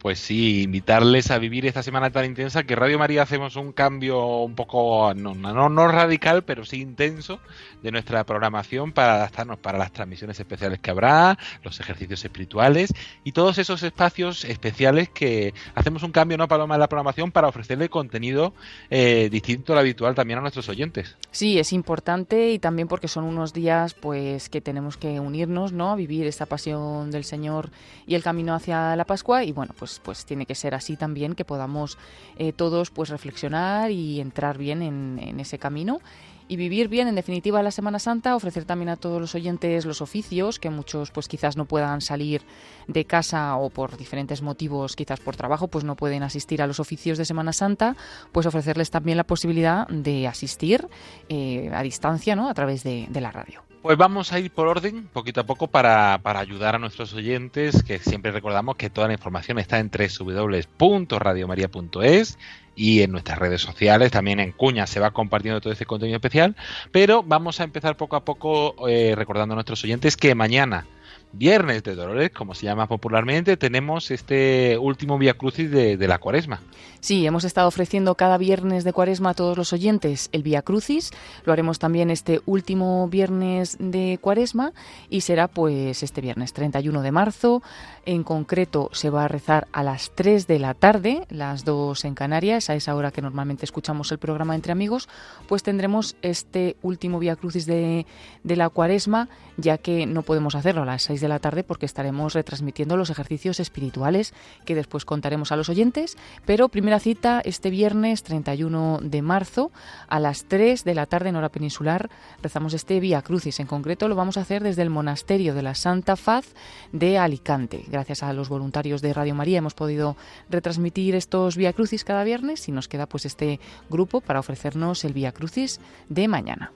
Pues sí, invitarles a vivir esta semana tan intensa que Radio María hacemos un cambio un poco, no, no, no, radical, pero sí intenso de nuestra programación para adaptarnos para las transmisiones especiales que habrá, los ejercicios espirituales y todos esos espacios especiales que hacemos un cambio, ¿no, Paloma, en la programación para ofrecerle contenido eh, distinto al habitual también a nuestros oyentes. Sí, es importante y también porque son unos días pues que tenemos que unirnos, ¿no? A vivir esta pasión del Señor y el camino hacia la Pascua y bueno, pues pues, pues, tiene que ser así también, que podamos eh, todos pues reflexionar y entrar bien en, ese camino y vivir bien en definitiva la Semana Santa, ofrecer también a todos los oyentes los oficios, que muchos pues quizás no puedan salir de casa o por diferentes motivos, quizás por trabajo, pues no pueden asistir a los oficios de Semana Santa, pues ofrecerles también la posibilidad de asistir eh, a distancia, ¿no? A través de la radio. Pues vamos a ir por orden, poquito a poco, para, para, ayudar a nuestros oyentes, que siempre recordamos que toda la información está en www.radiomaria.es y en nuestras redes sociales, también en Cuña se va compartiendo todo este contenido especial, pero vamos a empezar poco a poco eh, recordando a nuestros oyentes que mañana, Viernes de Dolores, como se llama popularmente, tenemos este último Vía Crucis de, la Cuaresma. Sí, hemos estado ofreciendo cada viernes de Cuaresma a todos los oyentes el Vía Crucis. Lo haremos también este último viernes de Cuaresma y será pues este viernes 31 de marzo. En concreto se va a rezar a las 3 de la tarde, las 2 en Canarias, a esa hora que normalmente escuchamos el programa entre amigos, pues tendremos este último Vía Crucis de, de la Cuaresma, ya que no podemos hacerlo a las 6 de la tarde porque estaremos retransmitiendo los ejercicios espirituales que después contaremos a los oyentes. Pero primera cita este viernes 31 de marzo a las 3 de la tarde en hora peninsular rezamos este Vía Crucis. En concreto lo vamos a hacer desde el Monasterio de la Santa Faz de Alicante. Gracias a los voluntarios de Radio María hemos podido retransmitir estos Vía Crucis cada viernes y nos queda pues este grupo para ofrecernos el Vía Crucis de mañana.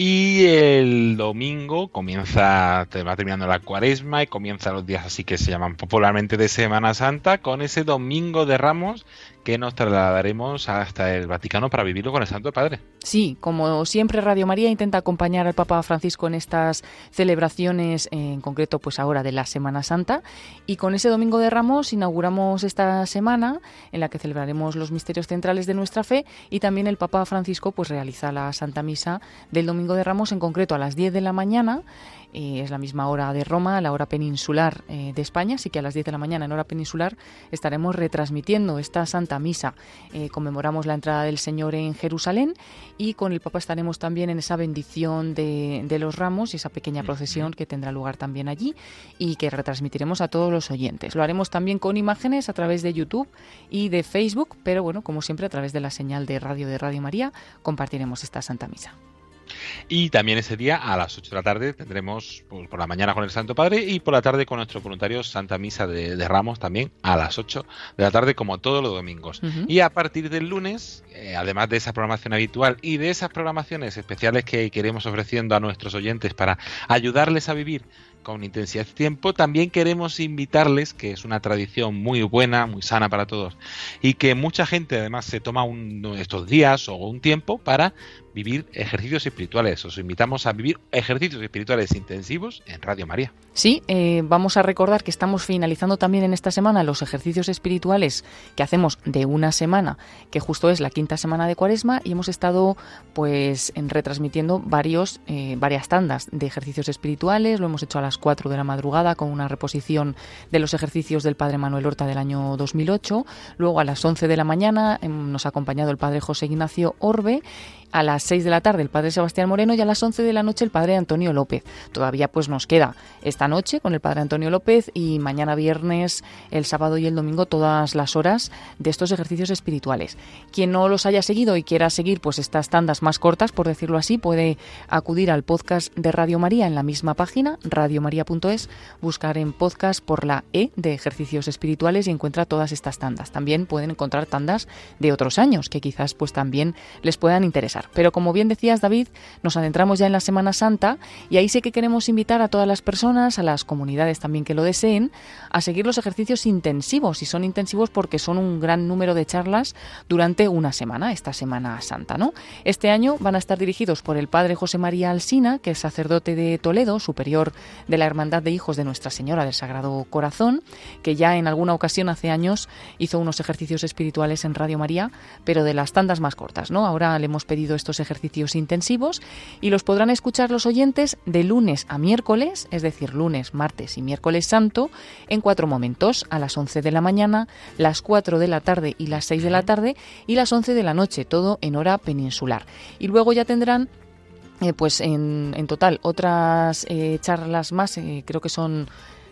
Y el domingo comienza, va terminando la cuaresma y comienza los días así que se llaman popularmente de Semana Santa con ese domingo de Ramos que nos trasladaremos hasta el Vaticano para vivirlo con el Santo Padre. Sí, como siempre Radio María intenta acompañar al Papa Francisco en estas celebraciones, en concreto pues ahora de la Semana Santa, y con ese Domingo de Ramos inauguramos esta semana en la que celebraremos los misterios centrales de nuestra fe y también el Papa Francisco pues realiza la Santa Misa del Domingo de Ramos en concreto a las 10 de la mañana eh, es la misma hora de Roma, la hora peninsular eh, de España, así que a las 10 de la mañana en hora peninsular estaremos retransmitiendo esta Santa Misa. Eh, conmemoramos la entrada del Señor en Jerusalén y con el Papa estaremos también en esa bendición de, de los ramos y esa pequeña procesión que tendrá lugar también allí y que retransmitiremos a todos los oyentes. Lo haremos también con imágenes a través de YouTube y de Facebook, pero bueno, como siempre a través de la señal de radio de Radio María compartiremos esta Santa Misa. Y también ese día a las 8 de la tarde tendremos pues, por la mañana con el Santo Padre y por la tarde con nuestros voluntarios Santa Misa de, de Ramos también a las 8 de la tarde como todos los domingos. Uh -huh. Y a partir del lunes, eh, además de esa programación habitual y de esas programaciones especiales que queremos ofreciendo a nuestros oyentes para ayudarles a vivir con intensidad de tiempo, también queremos invitarles, que es una tradición muy buena, muy sana para todos, y que mucha gente además se toma un, estos días o un tiempo para vivir ejercicios espirituales. Os invitamos a vivir ejercicios espirituales intensivos en Radio María. Sí, eh, vamos a recordar que estamos finalizando también en esta semana los ejercicios espirituales que hacemos de una semana, que justo es la quinta semana de Cuaresma, y hemos estado pues en retransmitiendo varios, eh, varias tandas de ejercicios espirituales. Lo hemos hecho a las 4 de la madrugada con una reposición de los ejercicios del Padre Manuel Horta del año 2008. Luego a las 11 de la mañana eh, nos ha acompañado el Padre José Ignacio Orbe a las 6 de la tarde el padre Sebastián Moreno y a las 11 de la noche el padre Antonio López. Todavía pues nos queda esta noche con el padre Antonio López y mañana viernes, el sábado y el domingo todas las horas de estos ejercicios espirituales. Quien no los haya seguido y quiera seguir pues estas tandas más cortas, por decirlo así, puede acudir al podcast de Radio María en la misma página, radiomaria.es, buscar en podcast por la E de ejercicios espirituales y encuentra todas estas tandas. También pueden encontrar tandas de otros años que quizás pues también les puedan interesar. Pero como bien decías, David, nos adentramos ya en la Semana Santa y ahí sí que queremos invitar a todas las personas, a las comunidades también que lo deseen, a seguir los ejercicios intensivos. Y son intensivos porque son un gran número de charlas durante una semana, esta Semana Santa, ¿no? Este año van a estar dirigidos por el padre José María Alsina, que es sacerdote de Toledo, superior de la Hermandad de Hijos de Nuestra Señora del Sagrado Corazón, que ya en alguna ocasión hace años hizo unos ejercicios espirituales en Radio María, pero de las tandas más cortas, ¿no? Ahora le hemos pedido estos ejercicios intensivos y los podrán escuchar los oyentes de lunes a miércoles, es decir, lunes, martes y miércoles santo, en cuatro momentos, a las 11 de la mañana, las 4 de la tarde y las 6 de la tarde y las 11 de la noche, todo en hora peninsular. Y luego ya tendrán eh, pues en, en, total otras eh, charlas más, eh, creo que son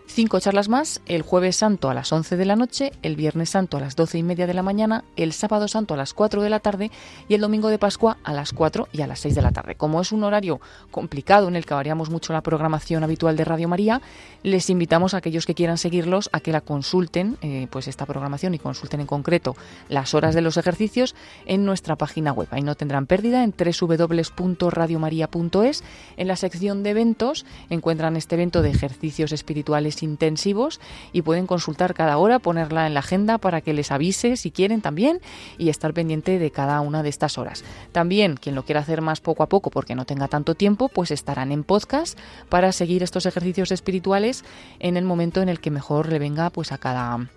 Cinco charlas más, el jueves santo a las 11 de la noche, el viernes santo a las 12 y media de la mañana, el sábado santo a las 4 de la tarde y el domingo de Pascua a las 4 y a las 6 de la tarde. Como es un horario complicado en el que variamos mucho la programación habitual de Radio María, les invitamos a aquellos que quieran seguirlos a que la consulten, eh, pues esta programación y consulten en concreto las horas de los ejercicios en nuestra página web. Ahí no tendrán pérdida en www.radiomaria.es. En la sección de eventos encuentran este evento de ejercicios espirituales intensivos y pueden consultar cada hora, ponerla en la agenda para que les avise si quieren también y estar pendiente de cada una de estas horas. También quien lo quiera hacer más poco a poco porque no tenga tanto tiempo, pues estarán en podcast para seguir estos ejercicios espirituales en el momento en el que mejor le venga pues a cada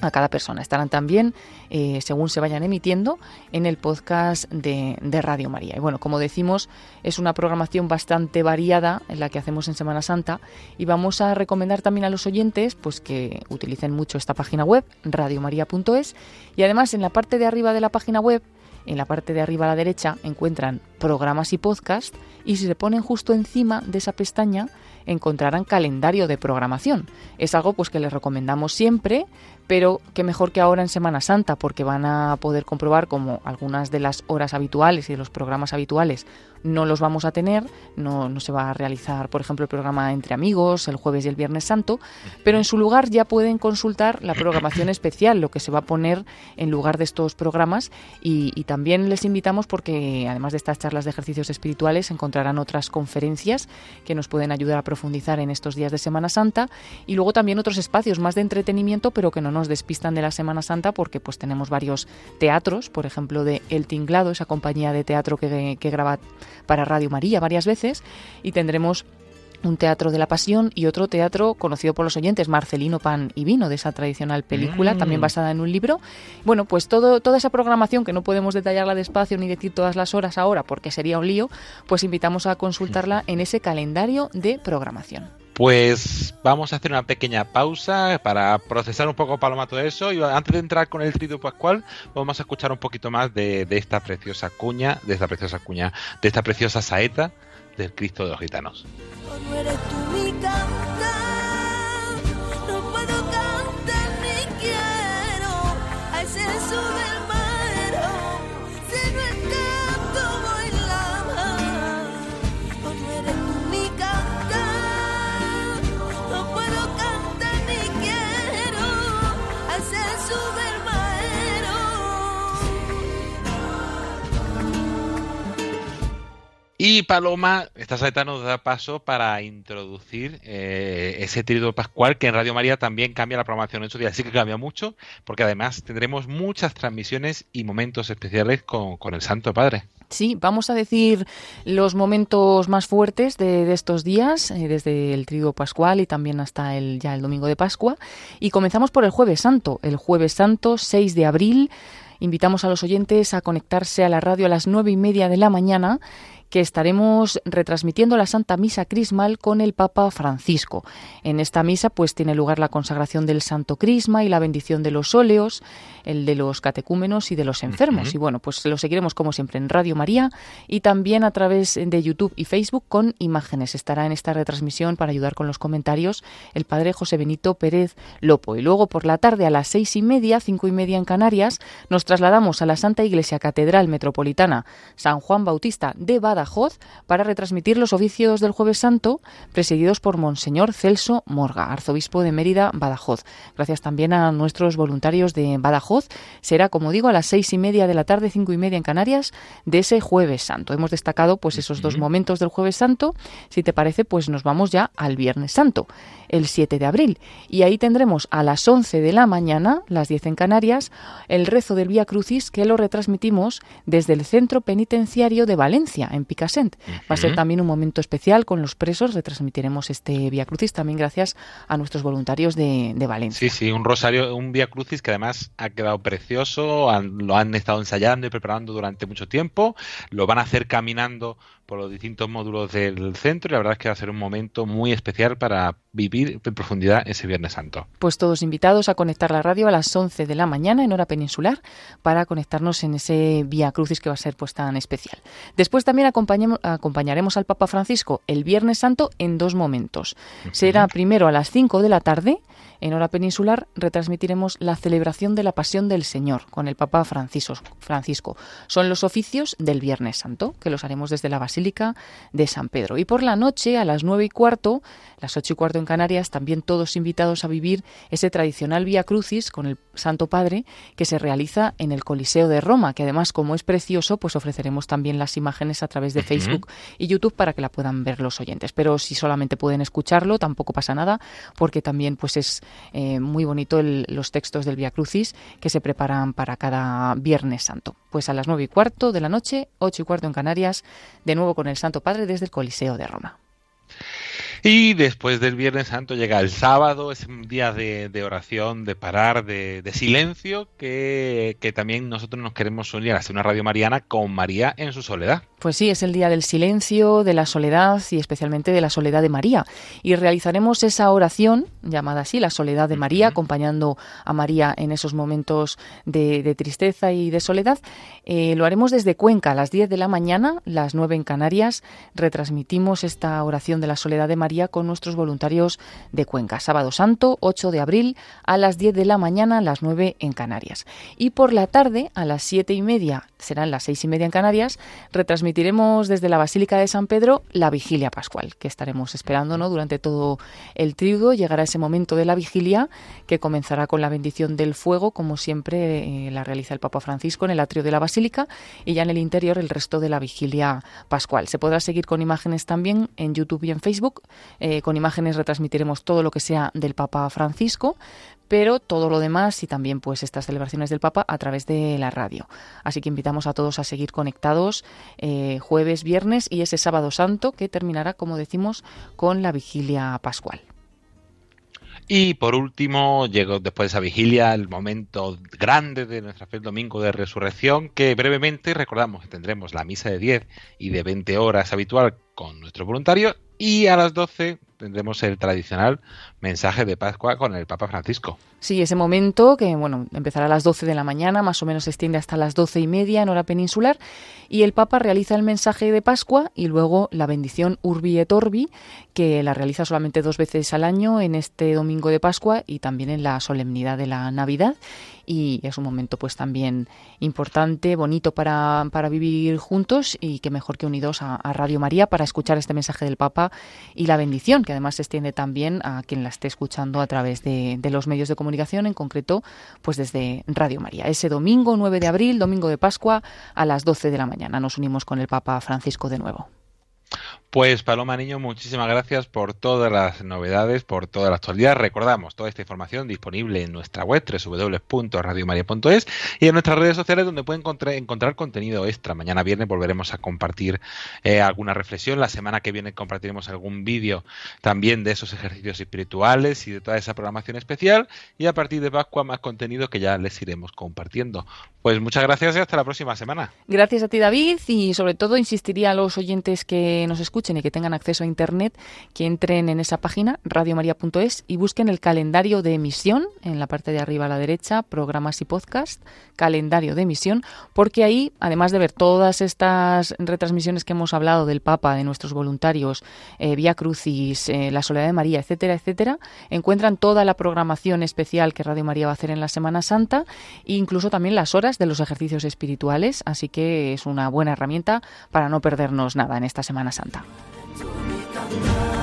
a cada persona. Estarán también, eh, según se vayan emitiendo, en el podcast de, Radio María. Y bueno, como decimos, es una programación bastante variada en la que hacemos en Semana Santa y vamos a recomendar también a los oyentes pues que utilicen mucho esta página web, radiomaria.es, y además en la parte de arriba de la página web en la parte de arriba a la derecha encuentran programas y podcast y si se ponen justo encima de esa pestaña encontrarán calendario de programación. Es algo pues que les recomendamos siempre, pero que mejor que ahora en Semana Santa porque van a poder comprobar como algunas de las horas habituales y de los programas habituales no los vamos a tener, no, no se va a realizar, por ejemplo, el programa Entre Amigos el jueves y el Viernes Santo, pero en su lugar ya pueden consultar la programación especial, lo que se va a poner en lugar de estos programas y, y también les invitamos porque además de estas charlas de ejercicios espirituales encontrarán otras conferencias que nos pueden ayudar a profundizar en estos días de Semana Santa y luego también otros espacios más de entretenimiento pero que no nos despistan de la Semana Santa porque pues tenemos varios teatros, por ejemplo de El Tinglado, esa compañía de teatro que, que graba para Radio María varias veces y tendremos un teatro de la pasión y otro teatro conocido por los oyentes, Marcelino Pan y Vino, de esa tradicional película, mm. también basada en un libro. Bueno, pues todo, toda esa programación, que no podemos detallarla despacio ni decir todas las horas ahora, porque sería un lío, pues invitamos a consultarla en ese calendario de programación. Pues vamos a hacer una pequeña pausa para procesar un poco Paloma todo eso y antes de entrar con el trito pascual vamos a escuchar un poquito más de, esta preciosa cuña, de esta preciosa cuña, de esta preciosa saeta del Cristo de los Gitanos. Y Paloma, esta saeta nos da paso para introducir eh, ese tríodo pascual que en Radio María también cambia la programación en su día. Sí que cambia mucho, porque además tendremos muchas transmisiones y momentos especiales con, el Santo Padre. Sí, vamos a decir los momentos más fuertes de, estos días, eh, desde el Tríodo Pascual y también hasta el, ya el Domingo de Pascua. Y comenzamos por el Jueves Santo. El Jueves Santo, 6 de abril. Invitamos a los oyentes a conectarse a la radio a las nueve y media de la mañana que estaremos retransmitiendo la Santa Misa Crismal con el Papa Francisco. En esta misa pues tiene lugar la consagración del Santo Crisma y la bendición de los óleos, el de los catecúmenos y de los enfermos. Y bueno, pues lo seguiremos como siempre en Radio María y también a través de YouTube y Facebook con imágenes. Estará en esta retransmisión para ayudar con los comentarios el Padre José Benito Pérez Lopo. Y luego por la tarde a las seis y media, cinco y media en Canarias, nos trasladamos a la Santa Iglesia Catedral Metropolitana San Juan Bautista de Badajoz Badajoz para retransmitir los oficios del Jueves Santo presididos por Monseñor Celso Morga, arzobispo de Mérida, Badajoz. Gracias también a nuestros voluntarios de Badajoz. Será, como digo, a las seis y media de la tarde, cinco y media en Canarias, de ese Jueves Santo. Hemos destacado pues esos dos momentos del Jueves Santo. Si te parece, pues nos vamos ya al Viernes Santo el 7 de abril. Y ahí tendremos a las 11 de la mañana, las 10 en Canarias, el rezo del Vía Crucis que lo retransmitimos desde el Centro Penitenciario de Valencia, en Picassent. Va a ser también un momento especial con los presos. Retransmitiremos este Vía Crucis también gracias a nuestros voluntarios de, Valencia. Sí, sí, un rosario, un Vía Crucis que además ha quedado precioso, lo han estado ensayando y preparando durante mucho tiempo, lo van a hacer caminando por los distintos módulos del centro y la verdad es que va a ser un momento muy especial para vivir en profundidad ese Viernes Santo. Pues todos invitados a conectar la radio a las 11 de la mañana en hora peninsular para conectarnos en ese Vía Crucis que va a ser pues tan especial. Después también acompañaremos al Papa Francisco el Viernes Santo en dos momentos. Será primero a las 5 de la tarde en hora peninsular retransmitiremos la celebración de la Pasión del Señor con el Papa Francisco. Son los oficios del Viernes Santo, que los haremos desde la Basílica de San Pedro. Y por la noche, a las nueve y cuarto, las ocho y cuarto en Canarias, también todos invitados a vivir ese tradicional Vía Crucis con el Santo Padre que se realiza en el Coliseo de Roma, que además, como es precioso, pues ofreceremos también las imágenes a través de Facebook y YouTube para que la puedan ver los oyentes. Pero si solamente pueden escucharlo, tampoco pasa nada, porque también pues es eh, muy bonito los textos del Via Crucis que se preparan para cada Viernes Santo. Pues a las nueve y cuarto de la noche, ocho y cuarto en Canarias, de nuevo con el Santo Padre desde el Coliseo de Roma. Y después del Viernes Santo llega el sábado, es un día de, oración, de parar, de, silencio, que, que, también nosotros nos queremos unir a hacer una radio mariana con María en su soledad. Pues sí, es el día del silencio, de la soledad y especialmente de la soledad de María. Y realizaremos esa oración, llamada así, la soledad de María, acompañando a María en esos momentos de, tristeza y de soledad. Eh, lo haremos desde Cuenca a las 10 de la mañana, las 9 en Canarias. Retransmitimos esta oración de la soledad de María con nuestros voluntarios de Cuenca. Sábado Santo, 8 de abril, a las 10 de la mañana, las 9 en Canarias. Y por la tarde, a las 7 y media, serán las 6 y media en Canarias, retransmitimos transmitiremos desde la Basílica de San Pedro la vigilia pascual, que estaremos esperando durante todo el triduo. Llegará ese momento de la vigilia que comenzará con la bendición del fuego, como siempre eh, la realiza el Papa Francisco en el atrio de la Basílica, y ya en el interior el resto de la vigilia pascual. Se podrá seguir con imágenes también en YouTube y en Facebook. Eh, con imágenes retransmitiremos todo lo que sea del Papa Francisco, pero todo lo demás y también pues estas celebraciones del Papa a través de la radio. Así que invitamos a todos a seguir conectados eh, jueves, viernes y ese sábado santo que terminará, como decimos, con la vigilia pascual. Y por último, llegó después de esa vigilia el momento grande de nuestra fe domingo de resurrección, que brevemente recordamos que tendremos la misa de 10 y de 20 horas habitual con nuestro voluntario y a las 12 tendremos el tradicional mensaje de Pascua con el Papa Francisco. Sí, ese momento que bueno empezará a las 12 de la mañana, más o menos se extiende hasta las 12 y media en hora peninsular, y el Papa realiza el mensaje de Pascua y luego la bendición Urbi et Orbi, que la realiza solamente dos veces al año en este domingo de Pascua y también en la solemnidad de la Navidad y es un momento pues también importante, bonito para, para vivir juntos y que mejor que unidos a, Radio María para escuchar este mensaje del Papa y la bendición, que además se extiende también a quien la esté escuchando a través de, los medios de comunicación, en concreto pues desde Radio María. Ese domingo 9 de abril, domingo de Pascua, a las 12 de la mañana nos unimos con el Papa Francisco de nuevo. Pues Paloma Niño, muchísimas gracias por todas las novedades, por toda la actualidad. Recordamos toda esta información disponible en nuestra web www.radiomaria.es y en nuestras redes sociales donde pueden encontrar, contenido extra. Mañana viernes volveremos a compartir eh, alguna reflexión. La semana que viene compartiremos algún vídeo también de esos ejercicios espirituales y de toda esa programación especial. Y a partir de Pascua más contenido que ya les iremos compartiendo. Pues muchas gracias y hasta la próxima semana. Gracias a ti David y sobre todo insistiría a los oyentes que nos escuchan y que tengan acceso a Internet, que entren en esa página, radiomaria.es, y busquen el calendario de emisión, en la parte de arriba a la derecha, programas y podcast, calendario de emisión, porque ahí, además de ver todas estas retransmisiones que hemos hablado del Papa, de nuestros voluntarios, eh, Vía Crucis, eh, la Soledad de María, etcétera, etcétera, encuentran toda la programación especial que Radio María va a hacer en la Semana Santa e incluso también las horas de los ejercicios espirituales, así que es una buena herramienta para no perdernos nada en esta Semana Santa. Tu mi cantare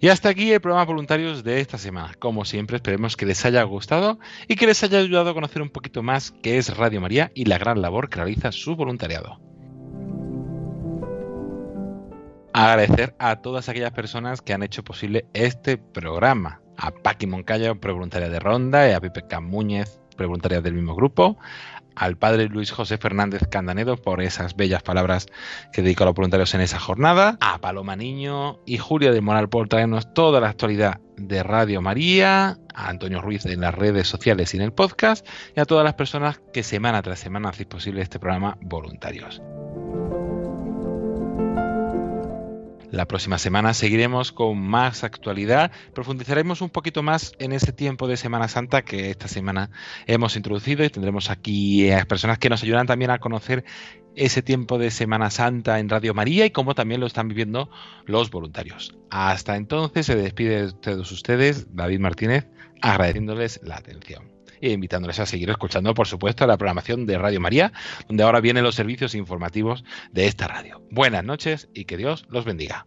Y hasta aquí el programa voluntarios de esta semana. Como siempre, esperemos que les haya gustado y que les haya ayudado a conocer un poquito más qué es Radio María y la gran labor que realiza su voluntariado. Agradecer a todas aquellas personas que han hecho posible este programa. A Paqui Moncayo, prevoluntaria de Ronda, y a Pipe Camúñez, prevoluntaria del mismo grupo, al padre Luis José Fernández Candanedo por esas bellas palabras que dedicó a los voluntarios en esa jornada, a Paloma Niño y Julia de Moral por traernos toda la actualidad de Radio María, a Antonio Ruiz en las redes sociales y en el podcast, y a todas las personas que semana tras semana hacéis posible este programa voluntarios. La próxima semana. Seguiremos con más actualidad, profundizaremos un poquito más en ese tiempo de Semana Santa que esta semana hemos introducido y tendremos aquí a personas que nos ayudarán también a conocer ese tiempo de Semana Santa en Radio María y cómo también lo están viviendo los voluntarios. Hasta entonces se despide de todos ustedes David Martínez agradeciéndoles la atención e invitándoles a seguir escuchando, por supuesto, la programación de Radio María, donde ahora vienen los servicios informativos de esta radio. Buenas noches y que Dios los bendiga.